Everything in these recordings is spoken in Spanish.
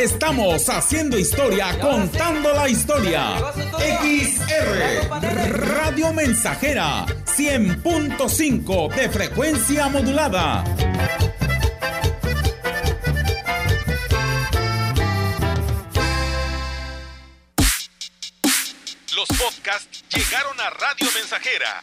Estamos haciendo historia, contando la historia. XR Radio Mensajera 100.5 de frecuencia modulada. Los podcasts llegaron a Radio Mensajera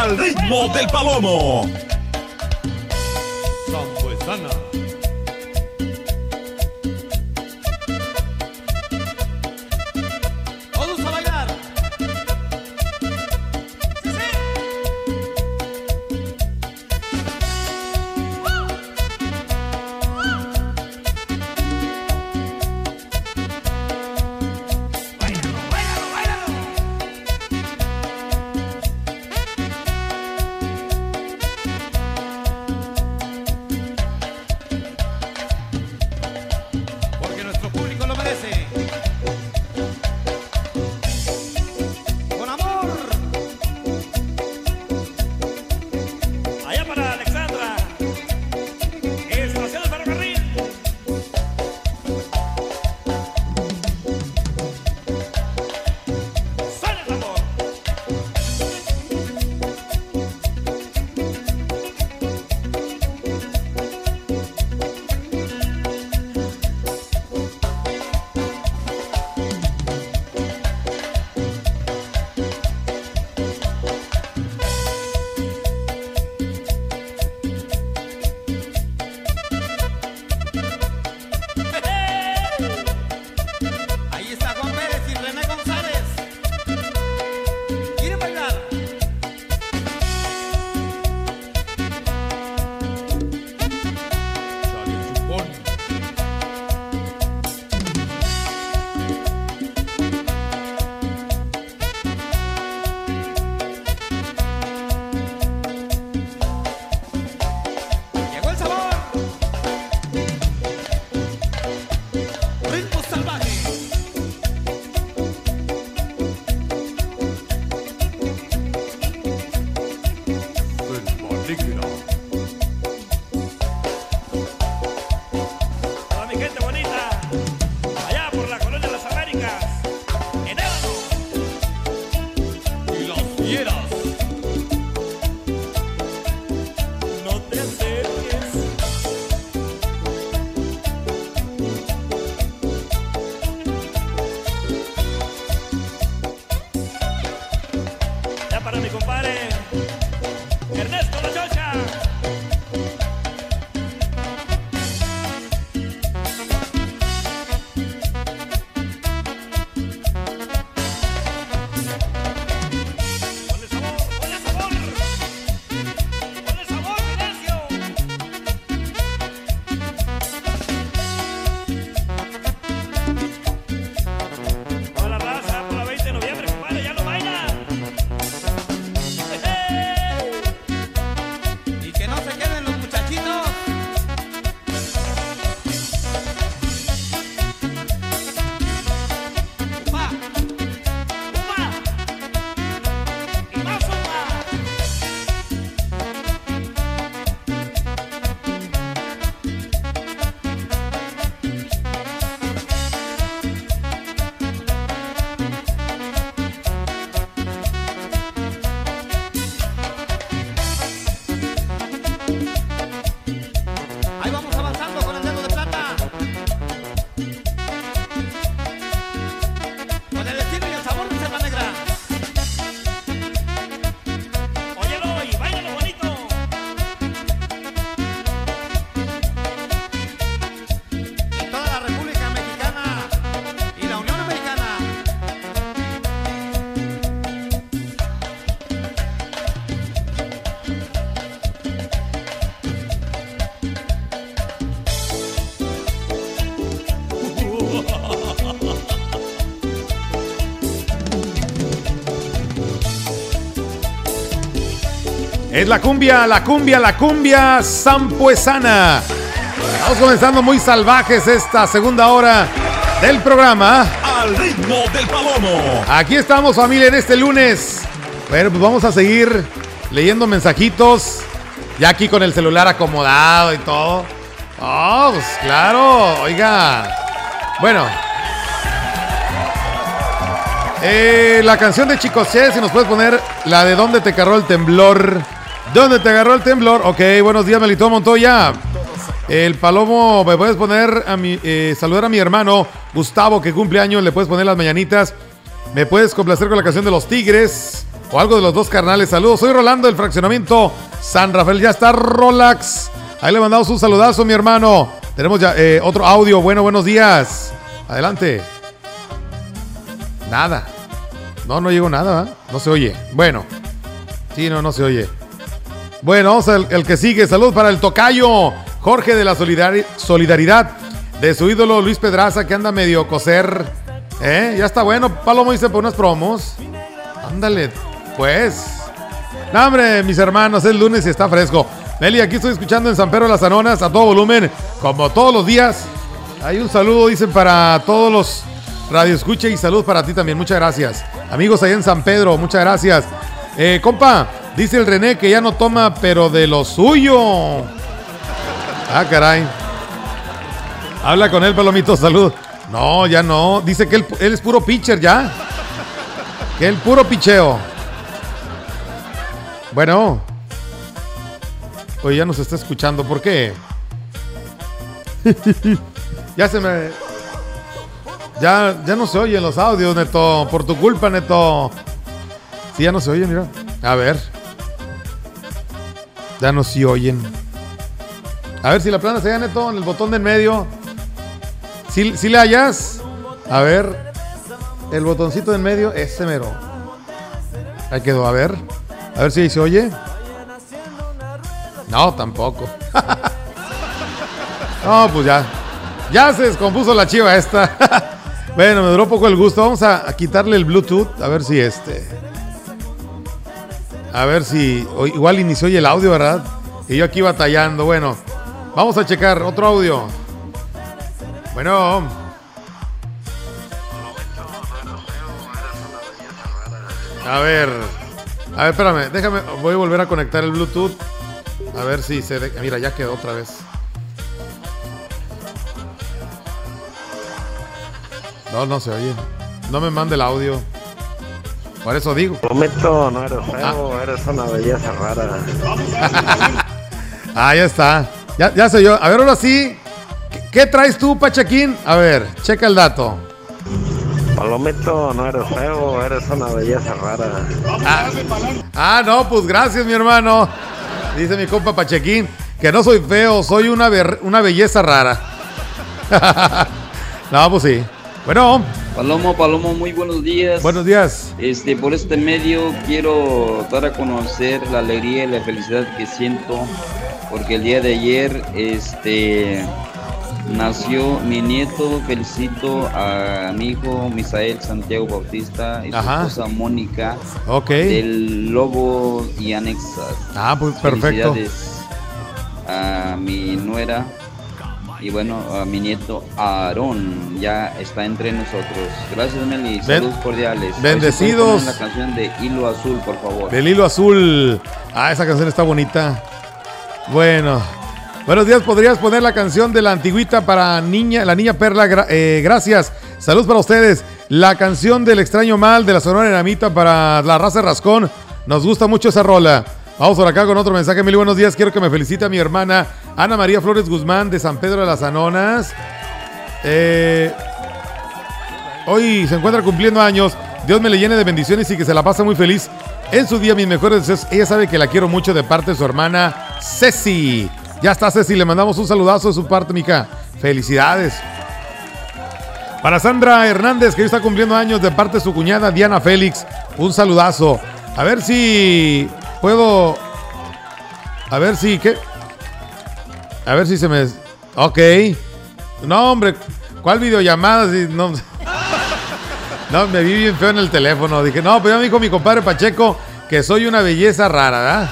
Al ritmo del palomo. ridiculous. Es la cumbia, la cumbia, la cumbia sampuesana. Estamos comenzando muy salvajes esta segunda hora del programa. Al ritmo del palomo. Aquí estamos familia en este lunes. Bueno, pues vamos a seguir leyendo mensajitos. Ya aquí con el celular acomodado y todo. Oh, pues claro, oiga. Bueno. Eh, la canción de Chico C, si nos puedes poner la de ¿Dónde te agarró el temblor? ¿Dónde te agarró el temblor? Ok, buenos días, Melito Montoya. El Palomo, ¿me puedes poner a mi, eh, saludar a mi hermano Gustavo que cumple años? ¿Le puedes poner las mañanitas? ¿Me puedes complacer con la canción de los Tigres? O algo de los dos carnales. Saludos, soy Rolando del fraccionamiento San Rafael. Ya está Rolax. Ahí le mandamos un saludazo, mi hermano. Tenemos ya eh, otro audio. Bueno, buenos días. Adelante. Nada. No, no llegó nada. No se oye. Bueno. Sí, no, no se oye. Bueno, vamos el que sigue. Saludos para el tocayo Jorge de la solidari- solidaridad de su ídolo Luis Pedraza que anda medio coser. ¿Eh? Ya está bueno. Palomo dice por unas promos. Ándale, pues. No, hombre, mis hermanos, es lunes y está fresco. Nelly, aquí estoy escuchando en San Pedro de las Anonas a todo volumen, como todos los días. Hay un saludo, dicen, para todos los radioescucha y salud para ti también. Muchas gracias. Amigos allá en San Pedro, muchas gracias. Eh, compa, dice el René que ya no toma, pero de lo suyo. Ah, caray. Habla con él, Palomito, salud. No, ya no. Dice que él, es puro pitcher ya. Que el puro picheo. Bueno. Oye, ya nos está escuchando. ¿Por qué? ya se me. Ya, ya no se oyen los audios, Neto. Por tu culpa, Neto. Sí, ya no se oyen, mira. A ver. Ya no se oyen. A ver si la plana se allá, Neto, en el botón de en medio. ¿Sí, sí le hallas? A ver. El botoncito de en medio, ese mero. Ahí quedó, a ver. A ver si se oye. No, tampoco. no, pues ya. Ya se descompuso la chiva esta. bueno, me duró poco el gusto. Vamos a quitarle el Bluetooth. A ver si este. A ver si. igual inició el audio, ¿verdad? Y yo aquí batallando. Bueno, vamos a checar otro audio. Bueno. A ver. A ver, espérame. Déjame. Voy a volver a conectar el Bluetooth. A ver si se. de- Mira, ya quedó otra vez. No, no se oye. No me mande el audio. Por eso digo. Prometo, no eres feo, eres una belleza rara. Ah, ya está. Ya, ya sé yo. A ver, ahora sí. ¿Qué, qué traes tú, Pachaquín? A ver, checa el dato. Palomito, no eres feo, eres una belleza rara. Ah, no, pues gracias, mi hermano. Dice mi compa Pachequín que no soy feo, soy una, una belleza rara. no, pues sí. Bueno, Palomo, Palomo, muy buenos días. buenos días. Este, por este medio quiero dar a conocer la alegría y la felicidad que siento porque el día de ayer este nació mi nieto, felicito a mi hijo Misael Santiago Bautista y su Ajá. esposa Mónica Ok. del Lobo y Anexas. Ah, pues perfecto. Felicidades a mi nuera y bueno, a mi nieto Aarón ya está entre nosotros. Gracias, Meli. Saludos cordiales. Bendecidos. La canción de Hilo Azul, por favor. Del hilo azul. Ah, esa canción está bonita. Bueno. Buenos días, ¿podrías poner la canción de la antigüita para niña, la niña Perla? Eh, gracias. Saludos para ustedes. La canción del extraño mal de la Sonora Dinamita para la raza Rascón. Nos gusta mucho esa rola. Vamos por acá con otro mensaje. Mil buenos días. Quiero que me felicite a mi hermana Ana María Flores Guzmán de San Pedro de las Anonas. Eh, Hoy se encuentra cumpliendo años. Dios me le llene de bendiciones y que se la pase muy feliz. En su día, mis mejores deseos. Ella sabe que la quiero mucho de parte de su hermana Ceci. Ya está, Ceci. Le mandamos un saludazo de su parte, mica. Felicidades. Para Sandra Hernández, que hoy está cumpliendo años de parte de su cuñada Diana Félix. Un saludazo. A ver si puedo. A ver si. ¿Qué? A ver si se me. Ok. No, hombre. ¿Cuál videollamada? Si no, no, me vi bien feo en el teléfono. Dije, no, pero ya me dijo mi compadre Pacheco que soy una belleza rara,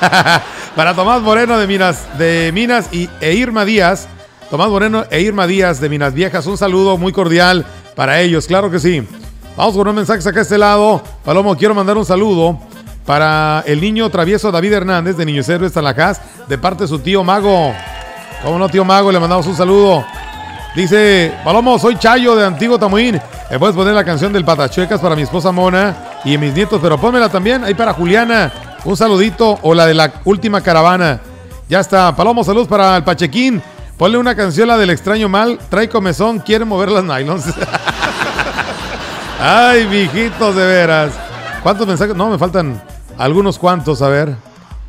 ¿verdad? Para Tomás Moreno de Minas, de Minas y, e Irma Díaz. Tomás Moreno e Irma Díaz de Minas Viejas. Un saludo muy cordial para ellos, claro que sí. Vamos con un mensaje acá a este lado. Palomo, quiero mandar un saludo para el niño travieso David Hernández de Niños Héroes Talajás, de parte de su tío Mago. ¿Cómo no, tío Mago? Le mandamos un saludo. Dice, Palomo, soy Chayo de Antiguo Tamuín. ¿Me puedes poner la canción del Patachuecas para mi esposa Mona y mis nietos? Pero pónmela también ahí para Juliana. Un saludito o la de la última caravana. Ya está. Palomo, salud para el Pachequín. Ponle una canción, la del extraño mal. Trae comezón, quiere mover las nylons. Ay, mijitos, de veras. ¿Cuántos mensajes? No, me faltan algunos cuantos, a ver.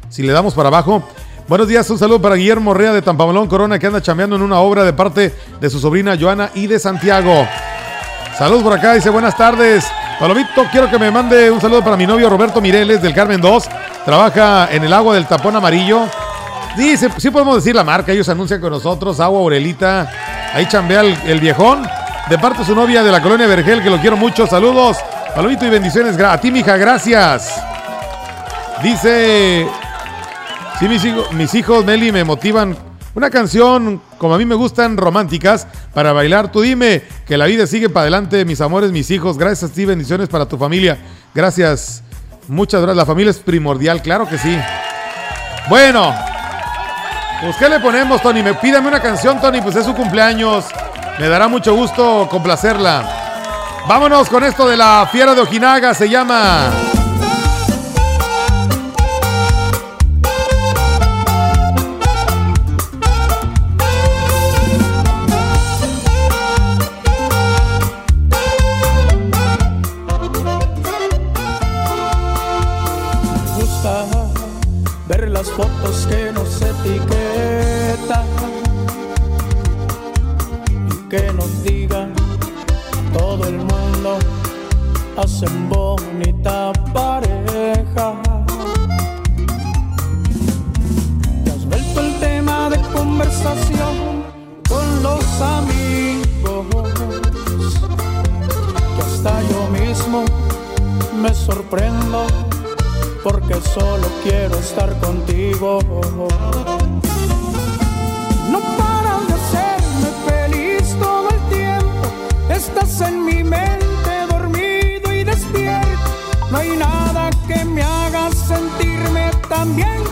Si le damos para abajo. Buenos días, un saludo para Guillermo Rea de Tampamalón Corona que anda chambeando en una obra de parte de su sobrina Joana y de Santiago. Saludos por acá, dice buenas tardes. Palomito, quiero que me mande un saludo para mi novio Roberto Mireles del Carmen 2. Trabaja en el agua del tapón amarillo. Dice, sí podemos decir la marca, ellos anuncian con nosotros, Agua Aurelita. Ahí chambea el, el viejón. De parte de su novia de la colonia Vergel, que lo quiero mucho. Saludos, Palomito y bendiciones. A ti, mija, gracias. Dice, sí, mis hijos, Meli, me motivan. Una canción, como a mí me gustan, románticas, para bailar. Tú dime que la vida sigue para adelante, mis amores, mis hijos. Gracias a ti, bendiciones para tu familia. Gracias, muchas gracias. La familia es primordial, claro que sí. Bueno, pues ¿qué le ponemos, Tony? Me pídame una canción, Tony, pues es su cumpleaños. Me dará mucho gusto complacerla. Vámonos con esto de la fiera de Ojinaga, se llama... que nos digan todo el mundo hacen bonita pareja. Te has vuelto el tema de conversación con los amigos que hasta yo mismo me sorprendo porque solo quiero estar contigo. No En mi mente dormido y despierto. No hay nada que me haga sentirme tan bien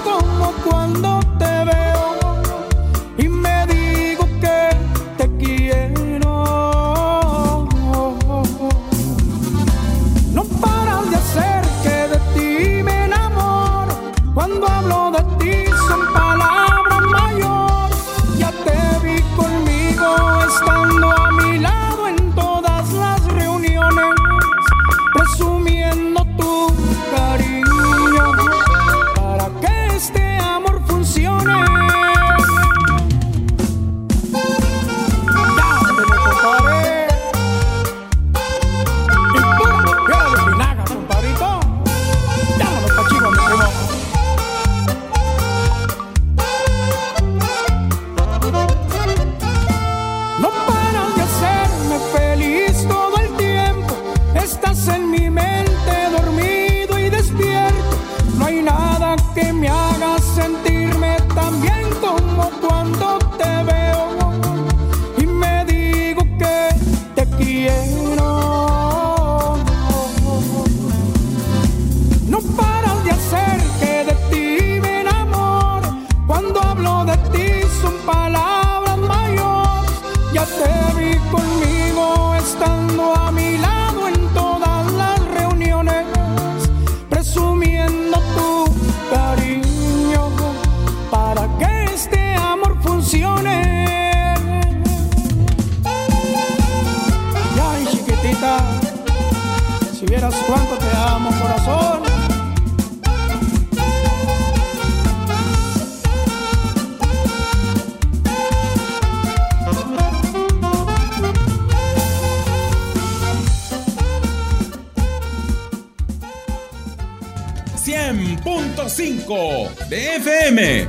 .5 de FM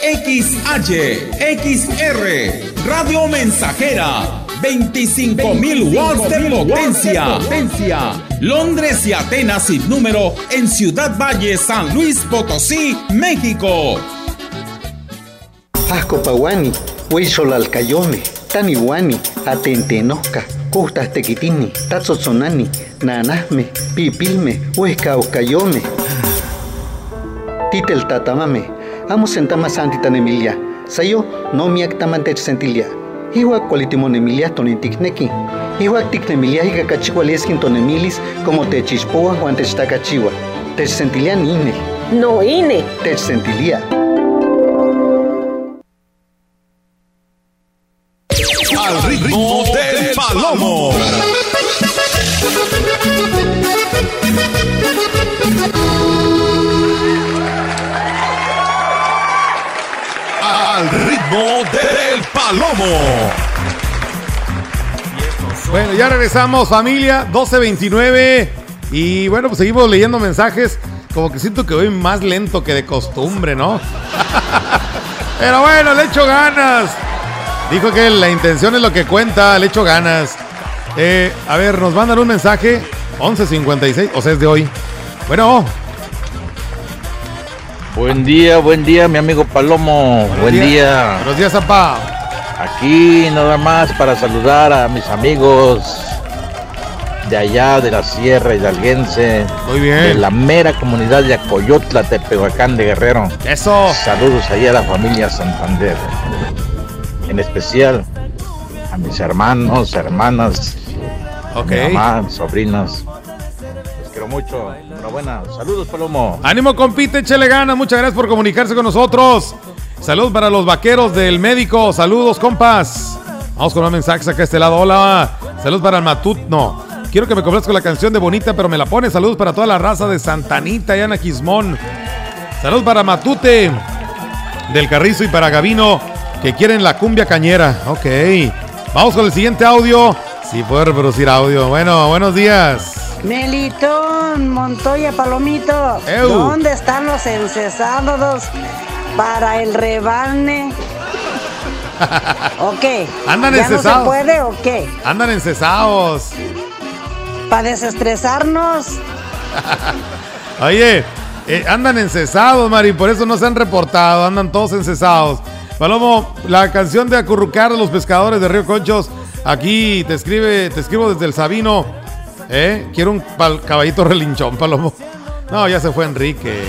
XH XR Radio Mensajera. 25.000 watts de potencia. potencia. Londres y Atenas sin número en Ciudad Valle, San Luis Potosí, México. Ascopawani, Huizolalcayome, Taniwani, Atentenoca, Costas Tequitini, Tazotzonani, Nanasme, Pipilme, Huescaoscayome. Titel Tatamame, Amo Sentama Santita Emilia, Sayo no miactamante sentilia. Iwa cualitimon Emilia tonintikneki. Iwa tiknemilia higa cachiwa leskin tonemilis como techispoa Juan techtacachiwa. Techsentilia nine. No ine. Techsentilia. Bueno, ya regresamos, familia, 12.29. Y bueno, pues seguimos leyendo mensajes. Como que siento que voy más lento que de costumbre, ¿no? Pero bueno, le echo ganas. Dijo que la intención es lo que cuenta, le echo ganas. Eh, a ver, nos mandan un mensaje. 11.56, o sea, es de hoy. Bueno, Buen día, buen día, mi amigo Palomo. buen días. día. buenos días, Zapá. Aquí nada más para saludar a mis amigos de allá de la Sierra Hidalguense. Muy bien. De la mera comunidad de Acoyotla, Tepehuacán de Guerrero. Eso. Saludos ahí a la familia Santander. En especial a mis hermanos, hermanas, Ok. mi mamá, sobrinas. Los quiero mucho. Enhorabuena. Saludos, Palomo. Ánimo, compite, échele ganas. Muchas gracias por comunicarse con nosotros. Saludos para los vaqueros del médico. Saludos, compas. Vamos con un mensaje acá a este lado. Hola. Saludos para el Matut. No. Quiero que me complazca la canción de Bonita, pero me la pone. Saludos para toda la raza de Santanita y Ana Quismón. Saludos para Matute del Carrizo y para Gavino que quieren la cumbia cañera. Ok. Vamos con el siguiente audio. Sí, poder reproducir audio. Bueno, buenos días. Melitón, Montoya, Palomito. ¿Dónde están los encesados para el rebane? ¿O qué? Andan ¿Ya no se encesados. puede o qué? Andan encesados. ¿Para desestresarnos? Oye, eh, andan encesados, Mari, por eso no se han reportado, andan todos encesados. Palomo, la canción de acurrucar a los pescadores de Río Conchos, aquí te escribe, te escribo desde el Sabino, ¿eh? Quiero un pal- caballito relinchón, Palomo. No, ya se fue Enrique.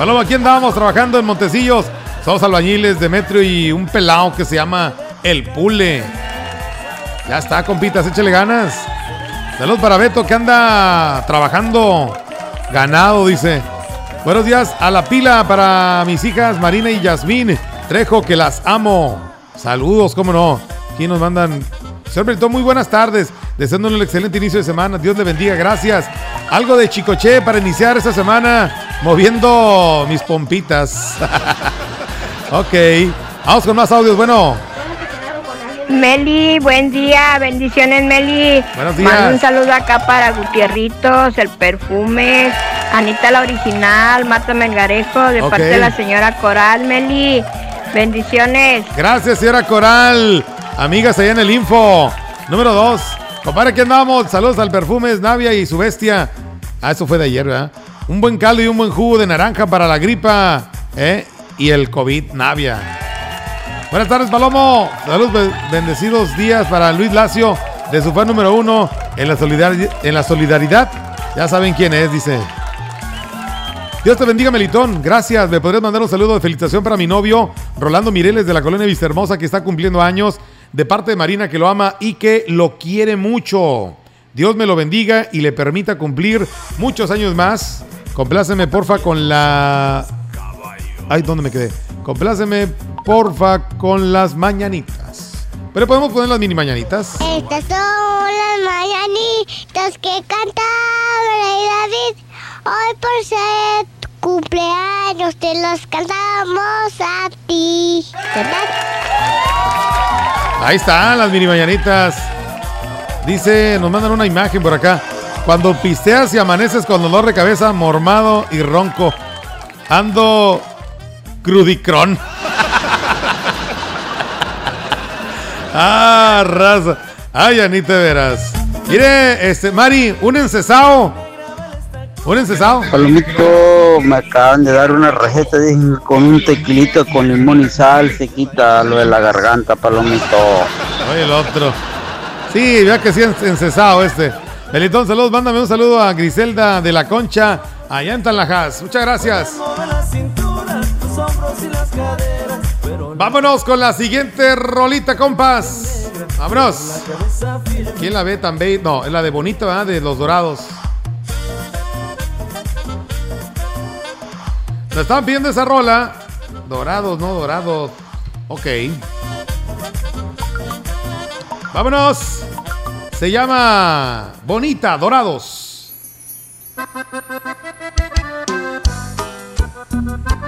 Palomo, aquí andábamos trabajando en Montecillos, somos albañiles, Demetrio y un pelao que se llama El Pule. Ya está, compitas, échale ganas. Saludos para Beto que anda trabajando ganado, dice. Buenos días a la pila para mis hijas Marina y Yasmín Trejo, que las amo. Saludos, cómo no. Aquí nos mandan. Señor Beltrán, muy buenas tardes. Deseándole un excelente inicio de semana. Dios le bendiga, gracias. Algo de chicoche para iniciar esta semana, moviendo mis pompitas. ok. Vamos con más audios. Bueno, Meli, buen día, bendiciones Meli. Buenos días. Mando un saludo acá para Gutierritos, el perfume, Anita la original, Marta Melgarejo, de parte de la señora Coral, Meli. Bendiciones. Gracias, señora Coral. Amigas allá en el info. Número dos. Compadre, aquí andamos. Saludos al Perfumes, Navia y su bestia. Ah, eso fue de ayer, ¿verdad? Un buen caldo y un buen jugo de naranja para la gripa, ¿eh? Y el COVID, Navia. Buenas tardes, Palomo. Saludos, be- bendecidos días para Luis Lacio, de su fan número uno en la, solidaridad. Ya saben quién es, dice. Dios te bendiga, Melitón. Gracias. ¿Me podrías mandar un saludo de felicitación para mi novio, Rolando Mireles, de la colonia Vista Hermosa, que está cumpliendo años, de parte de Marina, que lo ama y que lo quiere mucho. Dios me lo bendiga y le permita cumplir muchos años más. Compláceme, porfa, con la. Ay, ¿dónde me quedé? Compláceme, porfa, con las mañanitas. Pero podemos poner las mini mañanitas. Estas son las mañanitas que cantaba David. Hoy por ser cumpleaños te las cantamos a ti. Ahí están las mini mañanitas. Dice, nos mandan una imagen por acá. Cuando pisteas y amaneces con dolor de cabeza, mormado y ronco. Ando crudicrón. Ah, raza. Ay, Anita, de veras. Mire, este, Mari, un encesado. Un encesado. Palomito, me acaban de dar una receta con un tequilito con limón y sal, se quita lo de la garganta, Palomito. Oye, el otro. Sí, vea que sí, en- encesado este. Belitón, saludos. Mándame un saludo a Griselda de la Concha, allá en Tanlajas. Muchas gracias. Vámonos con la siguiente rolita, compas. Vámonos. ¿Quién la ve tan bella? No, es la de Bonita, ¿verdad? De los Dorados. Estaban pidiendo esa rola. Dorados, no dorados. Ok. Vámonos. Se llama Bonita, Dorados.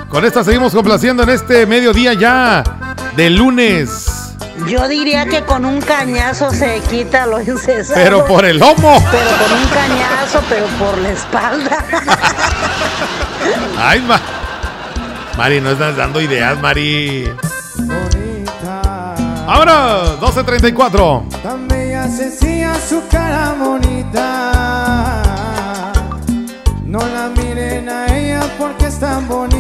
Con esta seguimos complaciendo en este mediodía ya de lunes. Yo diría que con un cañazo se quita lo incesado. Pero por el lomo. Pero con un cañazo, pero por la espalda. Ay, ma. Mari, no estás dando ideas, Mari. Vámonos, 12.34. Tan bella, sencilla, su cara bonita. No la miren a ella porque es tan bonita.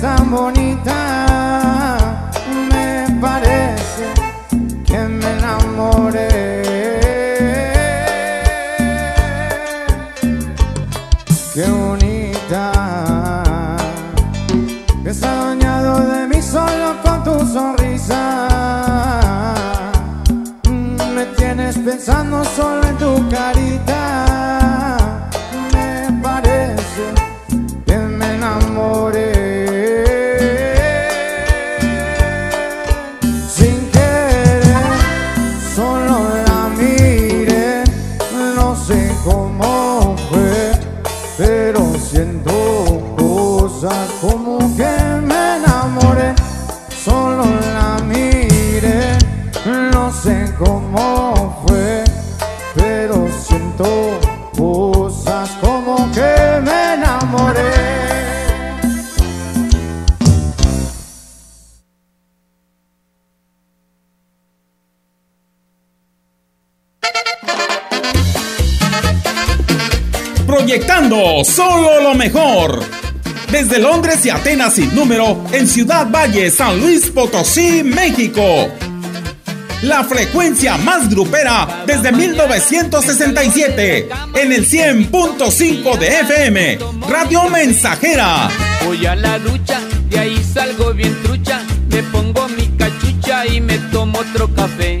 Tan bonita. Me parece que me enamoré. Qué bonita. Ha adueñado de mí solo con tu sonrisa. Me tienes pensando solo en tu carita. Solo lo mejor. Desde Londres y Atenas sin número, en Ciudad Valle, San Luis Potosí, México. La frecuencia más grupera desde 1967, en el 100.5 de FM, Radio Mensajera. Voy a la lucha, de ahí salgo bien trucha, me pongo mi cachucha y me tomo otro café.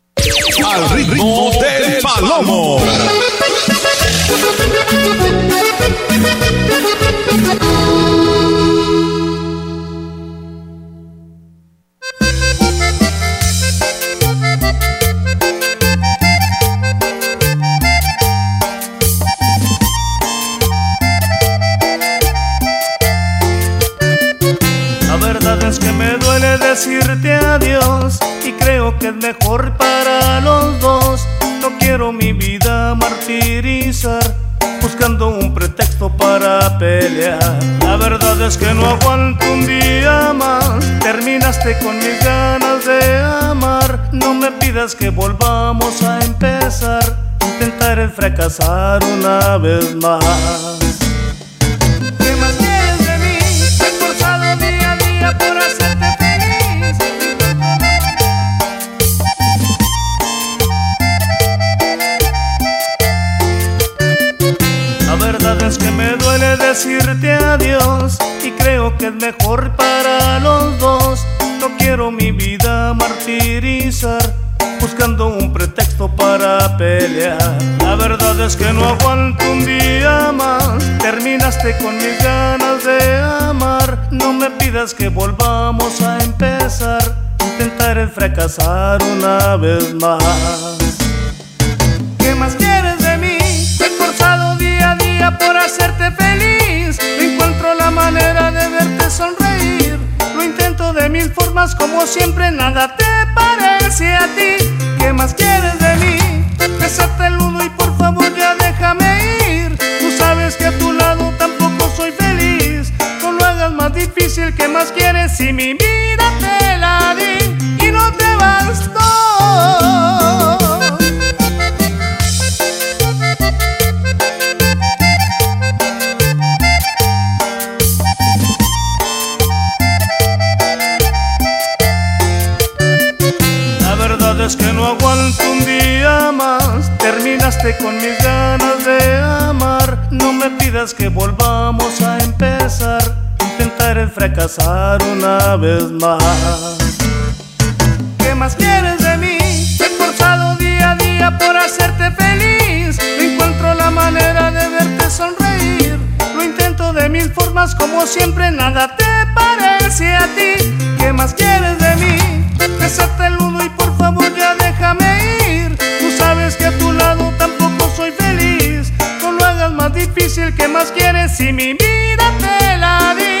Al palomo. La verdad es que me duele decirte adiós y creo que es mejor vida martirizar buscando un pretexto para pelear. La verdad es que no aguanto un día más. Terminaste con mis ganas de amar. No me pidas que volvamos a empezar. Intentaré fracasar una vez más. Decirte adiós y creo que es mejor para los dos. No quiero mi vida martirizar buscando un pretexto para pelear. La verdad es que no aguanto un día más. Terminaste con mis ganas de amar. No me pidas que volvamos a empezar. Intentaré fracasar una vez más. ¿Qué más quieres manera de verte sonreír. Lo intento de mil formas, como siempre, nada te parece a ti. ¿Qué más quieres de mí? Besarte el nudo y por favor ya déjame ir. Tú sabes que a tu lado tampoco soy feliz. No lo hagas más difícil, ¿qué más quieres si mi vida te la di y no te bastó? Fracasar una vez más. ¿Qué más quieres de mí? Me he esforzado día a día por hacerte feliz. No encuentro la manera de verte sonreír. Lo intento de mil formas, como siempre, nada te parece a ti. ¿Qué más quieres de mí? Besarte el nudo y por favor ya déjame ir. Tú sabes que a tu lado tampoco soy feliz. No lo hagas más difícil, ¿qué más quieres si mi vida te la di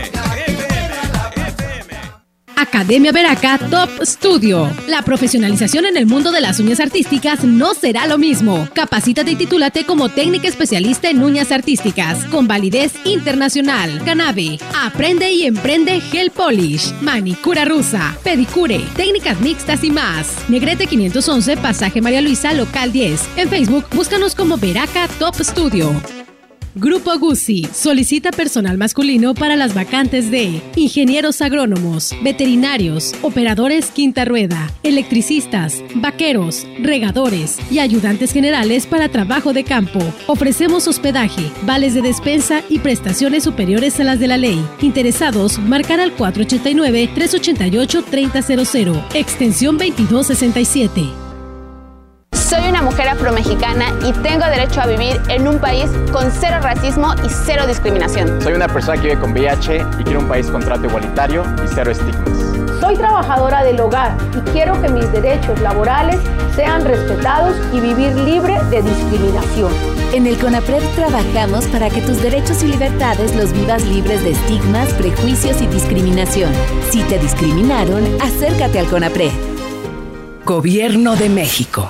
Academia Veraca Top Studio. La profesionalización en el mundo de las uñas artísticas no será lo mismo. Capacítate y titúlate como técnica especialista en uñas artísticas con validez internacional. Canabe. Aprende y emprende Gel Polish, manicura rusa, pedicure, técnicas mixtas y más. Negrete 511, pasaje María Luisa, local 10. En Facebook, búscanos como Veraca Top Studio. Grupo Guzzi solicita personal masculino para las vacantes de ingenieros agrónomos, veterinarios, operadores quinta rueda, electricistas, vaqueros, regadores y ayudantes generales para trabajo de campo. Ofrecemos hospedaje, vales de despensa y prestaciones superiores a las de la ley. Interesados, marcar al 489-388-3000, extensión 2267. Soy una mujer afromexicana y tengo derecho a vivir en un país con cero racismo y cero discriminación. Soy una persona que vive con VIH y quiero un país con trato igualitario y cero estigmas. Soy Soy trabajadora del hogar y quiero que mis derechos laborales sean respetados y vivir libre de discriminación. En el CONAPRED trabajamos para que tus derechos y libertades los vivas libres de estigmas, prejuicios y discriminación. Si te discriminaron, acércate al CONAPRED. Gobierno de México.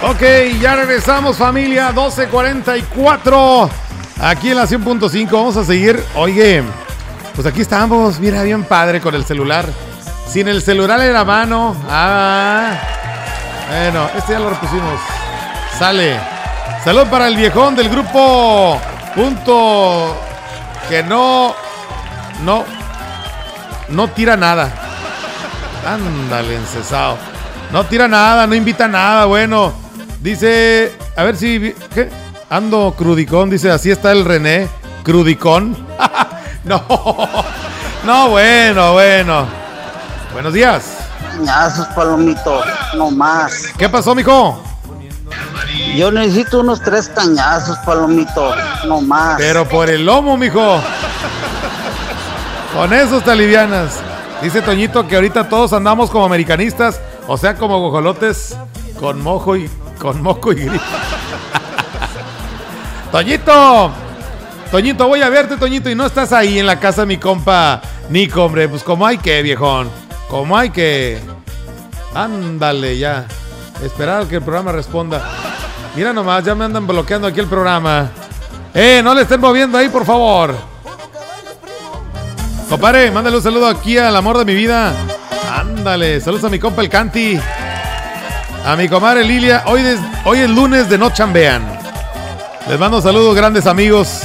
Ok, ya regresamos familia, 12.44. Aquí en la 100.5 vamos a seguir. Oye, pues aquí estamos, mira, bien padre con el celular. Sin el celular en la mano. Ah, bueno, este ya lo repusimos. Sale. Salud para el viejón del grupo. Punto. Que no. No. No tira nada. Ándale, encesado. No tira nada, no invita nada. Bueno, dice. A ver si. ¿Qué? Ando crudicón. Dice, así está el René. Crudicón. no. No, bueno, bueno. Buenos días. Cañazos, palomito, no más. ¿Qué pasó, mijo? Yo necesito unos tres cañazos, palomito, no más. Pero por el lomo, mijo. Con esos te alivianas. Dice Toñito que ahorita todos andamos como americanistas, o sea, como gojolotes con mojo y con moco y grito. Toñito, Toñito, voy a verte, Toñito, y no estás ahí en la casa mi compa Nico, hombre. Pues como hay que, viejón. Como hay que. Ándale, ya. Esperar a que el programa responda. Mira nomás, ya me andan bloqueando aquí el programa. Eh, no le estén moviendo ahí, por favor. Compadre, mándale un saludo aquí al amor de mi vida. Ándale, saludos a mi compa el Canti. A mi comadre Lilia. Hoy es, hoy es lunes de No Chambean. Les mando saludos, grandes amigos.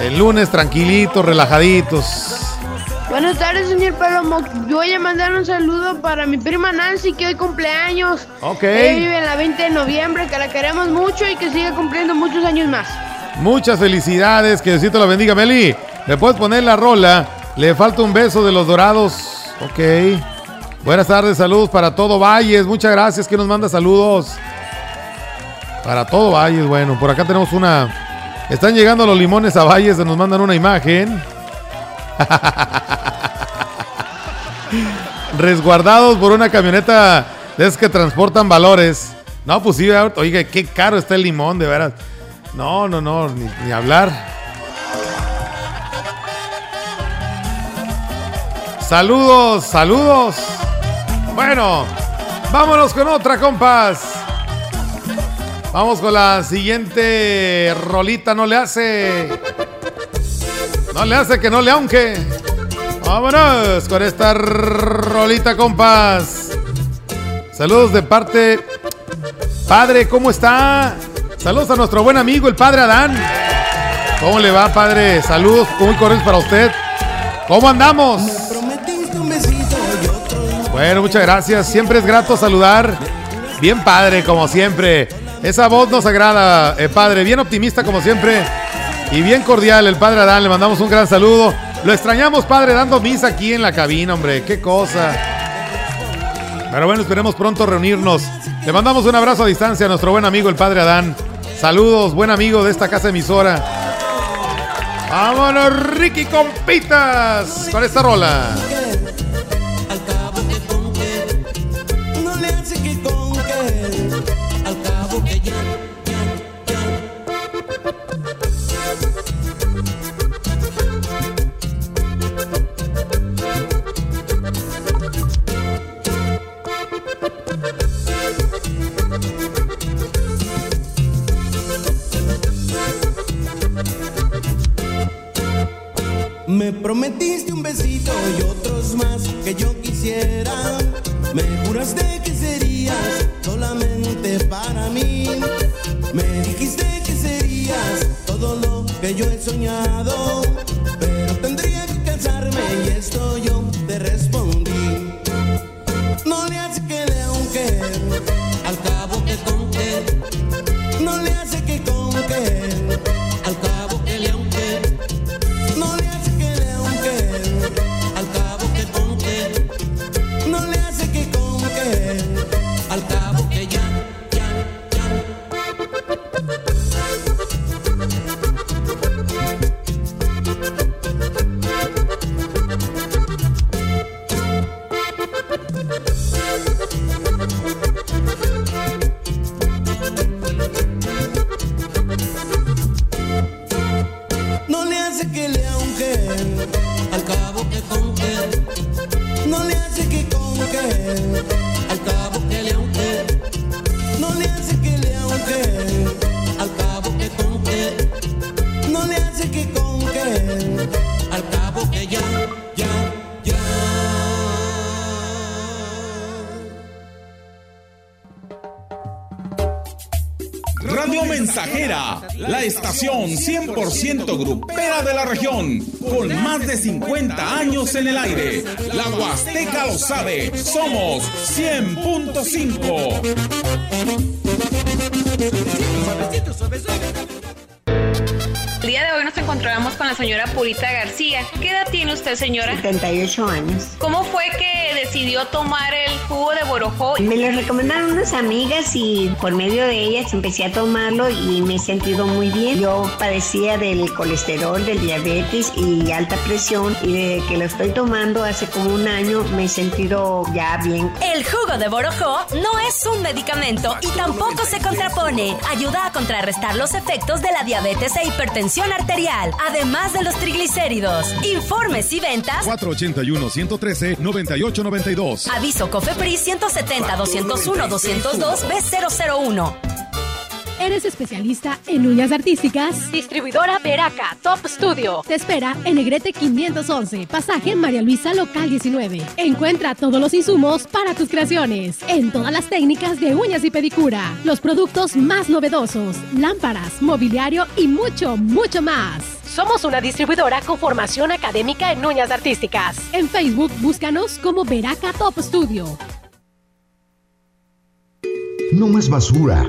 El lunes tranquilitos, relajaditos. Buenas tardes, señor Palomo. Yo voy a mandar un saludo para mi prima Nancy, que hoy cumpleaños. Ok. Ella vive en la 20 de noviembre, que la queremos mucho y que siga cumpliendo muchos años más. Muchas felicidades, que Diosito la bendiga, Meli. ¿Le puedes poner la rola? Le falta un beso de los dorados. Ok. Buenas tardes, saludos para todo Valles. Muchas gracias que nos manda saludos. Para todo Valles, bueno, por acá tenemos una. Están llegando los limones a Valles, nos mandan una imagen. Resguardados por una camioneta de esas que transportan valores. No, pues sí, oiga, qué caro está el limón, de veras. No, no, no, ni, ni hablar. Saludos, saludos. Bueno, vámonos con otra, compas. Vamos con la siguiente rolita, no le hace. No le hace que no le aunque. Vámonos con esta rolita, compas. Saludos de parte. Padre, ¿cómo está? Saludos a nuestro buen amigo, el padre Adán. ¿Cómo le va, padre? Saludos muy cordiales para usted. ¿Cómo andamos? Bueno, muchas gracias. Siempre es grato saludar. Bien padre, como siempre. Esa voz nos agrada, eh, padre. Bien optimista, como siempre. Y bien cordial, el padre Adán. Le mandamos un gran saludo. Lo extrañamos, padre, dando misa aquí en la cabina, hombre. Qué cosa. Pero bueno, esperemos pronto reunirnos. Le mandamos un abrazo a distancia a nuestro buen amigo, el padre Adán. Saludos, buen amigo de esta casa emisora. Vámonos, Ricky Compitas, con esta rola. Me prometiste un besito 100% grupera de la región, con más de 50 años en el aire. La Huasteca lo sabe, somos 100.5. El día de hoy nos encontramos con la señora Purita García. ¿Qué edad tiene usted, señora? 78 años. ¿Cómo decidió tomar el jugo de borojó? Me lo recomendaron unas amigas y por medio de ellas empecé a tomarlo y me he sentido muy bien. Yo padecía del colesterol, del diabetes y alta presión y desde que lo estoy tomando hace como un año me he sentido ya bien. El jugo de Borojó no es un medicamento y tampoco se contrapone. Ayuda a contrarrestar los efectos de la diabetes e hipertensión arterial, además de los triglicéridos. Informes y ventas. 481-113-9892. Aviso COFEPRIS 170-201-202 B001. ¿Eres especialista en uñas artísticas? Distribuidora Veraca Top Studio. Te espera en Negrete 511, pasaje María Luisa Local 19. Encuentra todos los insumos para tus creaciones, en todas las técnicas de uñas y pedicura, los productos más novedosos, lámparas, mobiliario y mucho, mucho más. Somos una distribuidora con formación académica en uñas artísticas. En Facebook, búscanos como Veraca Top Studio. No más basura.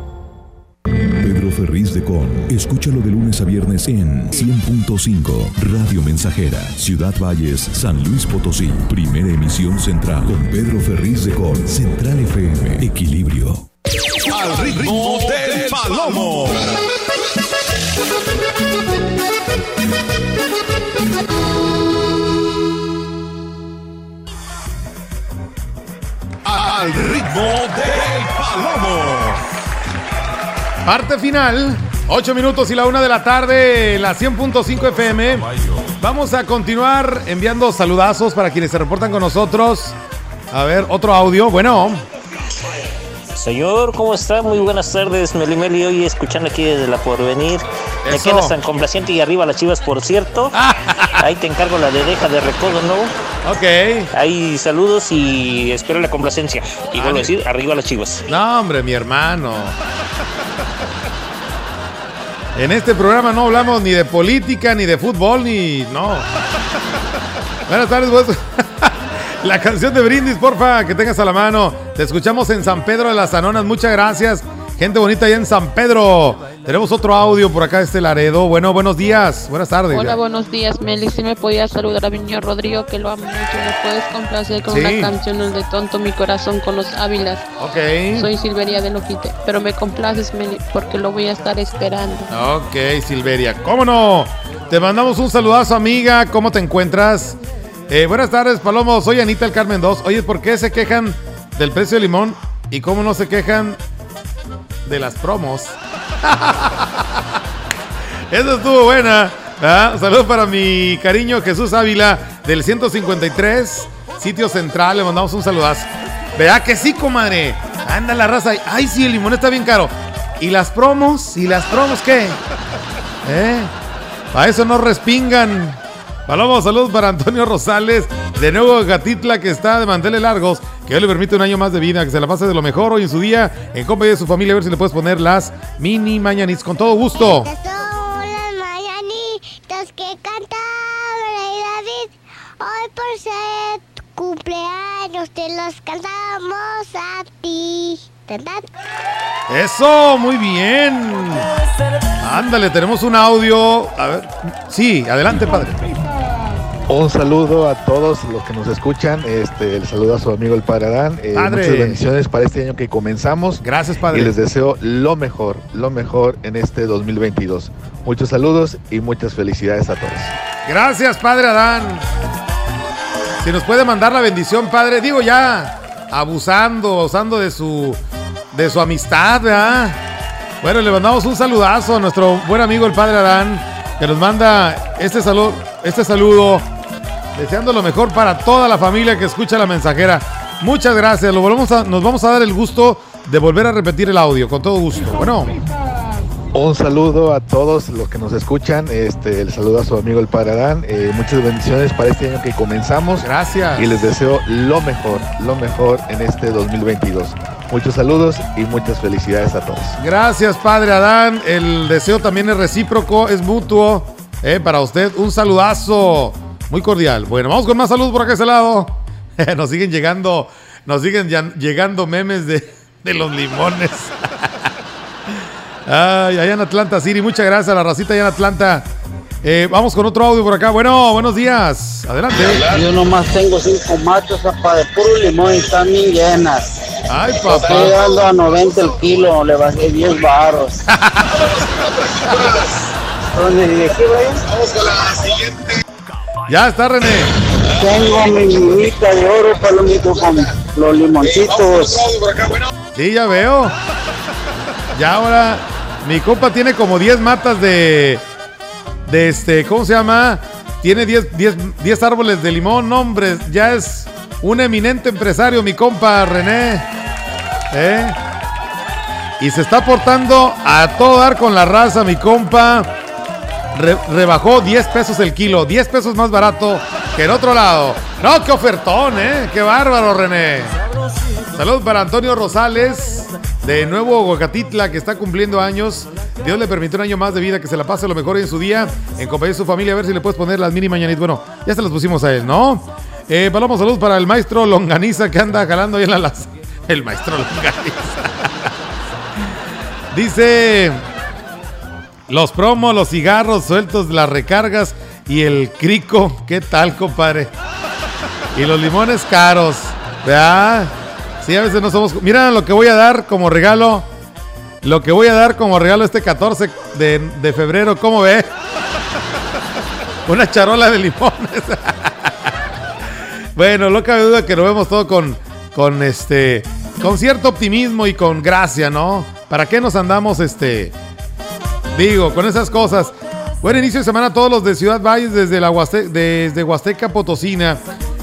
Ferriz de Con. Escúchalo de lunes a viernes en 100.5 Radio Mensajera, Ciudad Valles, San Luis Potosí. Primera emisión central con Pedro Ferriz de Con. Central FM. Equilibrio. Al ritmo del palomo. Al ritmo del palomo. Parte final, 8 minutos y la 1 de la tarde, la 100.5 FM. Vamos a continuar enviando saludazos para quienes se reportan con nosotros. A ver, otro audio. Bueno, Señor, ¿cómo está? Muy buenas tardes, Meli Meli. Hoy escuchando aquí desde la Porvenir. Me quedas tan complaciente y arriba las chivas, por cierto. Ahí te encargo la de deja de recodo, ¿no? Ok. Ahí saludos y espero la complacencia. Y vuelvo a decir, arriba las chivas. no, hombre, mi hermano. En este programa no hablamos ni de política, ni de fútbol, ni. No. Buenas tardes, pues. La canción de Brindis, porfa, que tengas a la mano. Te escuchamos en San Pedro de las Anonas. Muchas gracias. Gente bonita allá en San Pedro. Tenemos otro audio por acá de este Laredo. Bueno, buenos días. Buenas tardes. Hola, buenos días, Meli. Si me podías saludar a mi niño Rodrigo, que lo amo mucho. ¿Me puedes complacer con Sí. una canción el de Tonto mi corazón con los Ávilas? Ok. Soy Silveria de Lojite, pero me complaces, Meli, porque lo voy a estar esperando. Ok, Silveria. ¿Cómo no? Te mandamos un saludazo, amiga. ¿Cómo te encuentras? Eh, buenas tardes, Palomo. Soy Anita el Carmen 2. Oye, ¿por qué se quejan del precio del limón? ¿Y cómo no se quejan de las promos? Eso estuvo buena. Saludos para mi cariño Jesús Ávila del 153, sitio central. Le mandamos un saludazo. Vea que sí, comadre. Anda la raza. Ay, sí, el limón está bien caro. ¿Y las promos? ¿Y las promos qué? ¿Eh? Para eso no respingan. Paloma, saludos para Antonio Rosales, de nuevo Gatitla, que está de manteles largos, que hoy le permite un año más de vida, que se la pase de lo mejor hoy en su día, en compañía de su familia, a ver si le puedes poner las mini mañanitas con todo gusto. las mañanitas que cantaba Rey David. Hoy por ser tu cumpleaños te las cantamos a ti. ¿Verdad? Eso, muy bien. Ándale, tenemos un audio. A ver, sí, adelante, padre. Un saludo a todos los que nos escuchan. Este, el saludo a su amigo el Padre Adán. Eh, muchas bendiciones para este año que comenzamos. Gracias, Padre. Y les deseo lo mejor, lo mejor en este 2022. Muchos saludos y muchas felicidades a todos. Gracias, Padre Adán. Si nos puede mandar la bendición, Padre. Digo ya, abusando, abusando de su, de su amistad, ¿verdad? Bueno, le mandamos un saludazo a nuestro buen amigo el Padre Adán, que nos manda este saludo, este saludo, deseando lo mejor para toda la familia que escucha la mensajera. Muchas gracias. Lo volvemos a- nos vamos a dar el gusto de volver a repetir el audio, con todo gusto. Bueno. Un saludo a todos los que nos escuchan. Este, el saludo a su amigo el Padre Adán. Eh, muchas bendiciones para este año que comenzamos. Gracias. Y les deseo lo mejor, lo mejor en este 2022. Muchos saludos y muchas felicidades a todos. Gracias, Padre Adán. El deseo también es recíproco, es mutuo. Eh, para usted, un saludazo muy cordial. Bueno, vamos con más saludos por acá ese lado. nos siguen llegando, nos siguen llegando memes de, de los limones. Ay, allá en Atlanta City. Muchas gracias a la racita allá en Atlanta. Eh, vamos con otro audio por acá. Bueno, buenos días. Adelante. Yo nomás tengo cinco machos apa, de puro limón y están bien llenas. Ay, Estoy papá. llegando a 90 el kilo, le bajé 10 baros. ¿Dónde? Vamos con la siguiente. Ya está, René. Tengo mi minita de oro, palomito, con los limoncitos. Sí, ya veo. Ya ahora, mi compa tiene como 10 matas de. De este, ¿cómo se llama? Tiene 10, 10, 10 árboles de limón. No, hombre, ya es un eminente empresario, mi compa René. ¿Eh? Y se está portando a todo dar con la raza, mi compa. Re- rebajó 10 pesos el kilo, 10 pesos más barato que en otro lado. No, qué ofertón, ¿eh? Qué bárbaro, René. Saludos para Antonio Rosales, de nuevo Huacatitla, que está cumpliendo años. Dios le permitió un año más de vida, que se la pase lo mejor en su día, en compañía de su familia, a ver si le puedes poner las mini mañanitas. Bueno, ya se las pusimos a él, ¿no? Eh, saludos para el maestro Longaniza, que anda jalando ahí en la... las- El maestro Longaniza. Dice... Los promos, los cigarros sueltos, las recargas y el crico. ¿Qué tal, compadre? Y los limones caros. ¿Verdad? Sí, a veces no somos. Mira lo que voy a dar como regalo. Lo que voy a dar como regalo este 14 de, de febrero. ¿Cómo ve? Una charola de limones. bueno, no cabe duda que lo vemos todo con, con este. Con cierto optimismo y con gracia, ¿no? ¿Para qué nos andamos este? Digo, con esas cosas. Buen inicio de semana a todos los de Ciudad Valles desde la Huaste- desde Huasteca Potosina.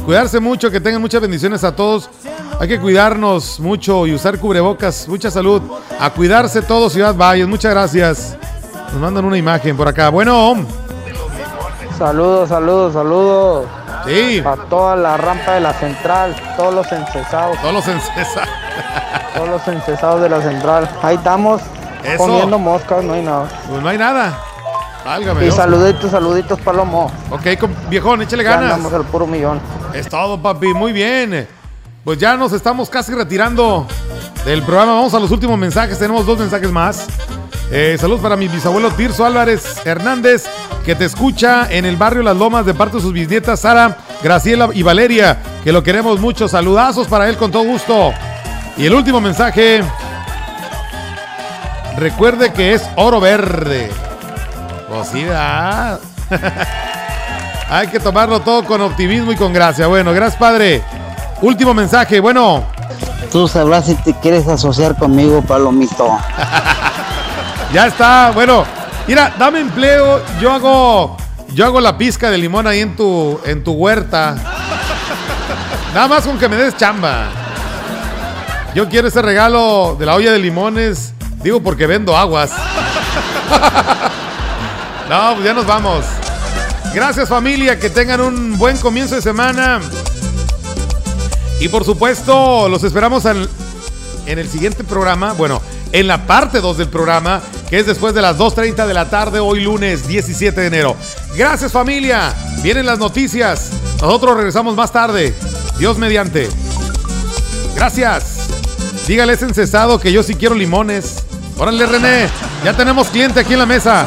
Cuidarse mucho, que tengan muchas bendiciones a todos. Hay que cuidarnos mucho y usar cubrebocas. Mucha salud. A cuidarse todos Ciudad Valles. Muchas gracias. Nos mandan una imagen por acá. Bueno, Saludos, saludos, saludos. Sí. A toda la rampa de la central, todos los encesados. Todos los encesados. todos los encesados de la central. Ahí estamos Eso. comiendo moscas, no hay nada. pues no hay nada. Válgame Y Dios. saluditos, saluditos, Palomo. Ok, viejón, échale Ya ganas. andamos al puro millón. Es todo, papi. Muy bien. Pues ya nos estamos casi retirando del programa. Vamos a los últimos mensajes. Tenemos dos mensajes más. Eh, saludos para mi bisabuelo Tirso Álvarez Hernández, que te escucha en el barrio Las Lomas de parte de sus bisnietas Sara, Graciela y Valeria, que lo queremos mucho. Saludazos para él con todo gusto. Y el último mensaje. Recuerde que es oro verde. Pues sí, ¿verdad? Hay que tomarlo todo con optimismo y con gracia. Bueno, gracias, padre. Último mensaje. Bueno, Tú sabrás si te quieres asociar conmigo, Palomito. ya está. Bueno, mira, dame empleo. Yo hago yo hago la pizca de limón ahí en tu, en tu huerta. Nada más con que me des chamba. Yo quiero ese regalo de la olla de limones. Digo porque vendo aguas. No, pues ya nos vamos. Gracias familia, que tengan un buen comienzo de semana. Y por supuesto, los esperamos en, el siguiente programa. Bueno, en la parte 2 del programa, que es después de las 2.30 de la tarde, hoy lunes 17 de enero. Gracias familia. Vienen las noticias. Nosotros regresamos más tarde. Dios mediante. Gracias. Dígale ese encesado que yo sí quiero limones. Órale, René. Ya tenemos cliente aquí en la mesa.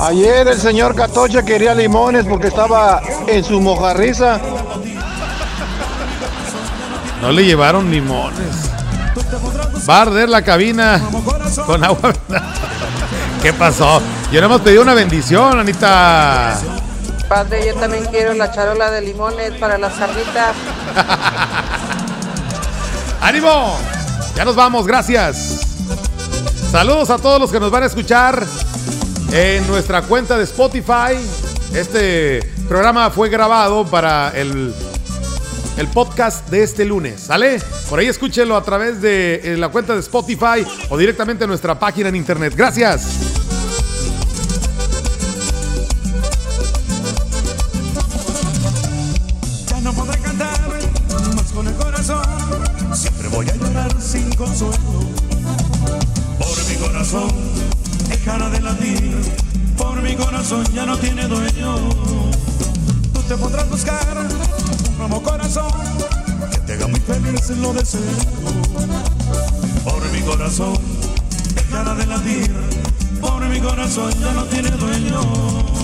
Ayer el señor Catocha quería limones porque estaba en su mojarriza. No le llevaron limones. Va a arder la cabina con agua. ¿Qué pasó? Yo le hemos pedido una bendición, Anita. Padre, yo también quiero la charola de limones para las carnitas. ¡Ánimo! Ya nos vamos, gracias. Saludos a todos los que nos van a escuchar en nuestra cuenta de Spotify. Este programa fue grabado para el, el podcast de este lunes, ¿sale? Por ahí escúchelo a través de la cuenta de Spotify o directamente en nuestra página en internet. Gracias. Ya no tiene dueño. Tú te podrás buscar un nuevo corazón que te haga muy feliz, lo deseo. Por mi corazón dejará de latir. Por mi corazón ya no tiene dueño.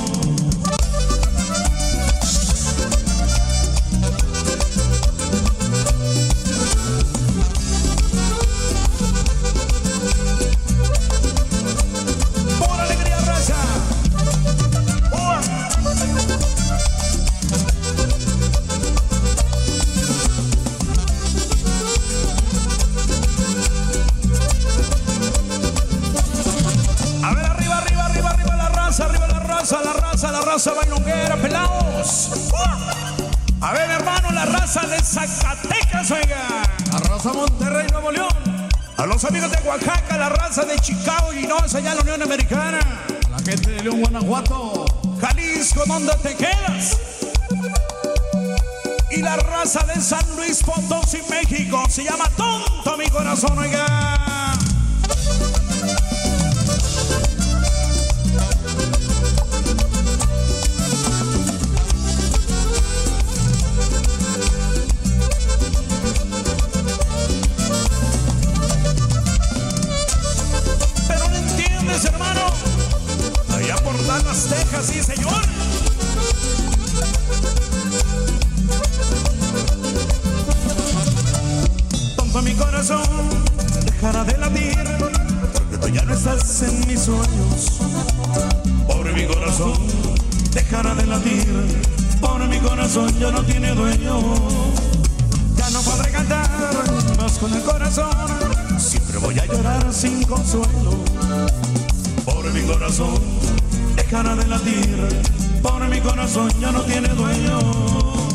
De Chicago, Illinois, allá en la Unión Americana. La gente de León, Guanajuato. Jalisco, ¿dónde te quedas? Y la raza de San Luis Potosí, México. Se llama Tonto mi corazón, oiga. Corazón ya no tiene dueño. Ya no podré cantar más con el corazón. Siempre voy a llorar sin consuelo. Por mi corazón dejará de latir. Por mi corazón ya no tiene dueño.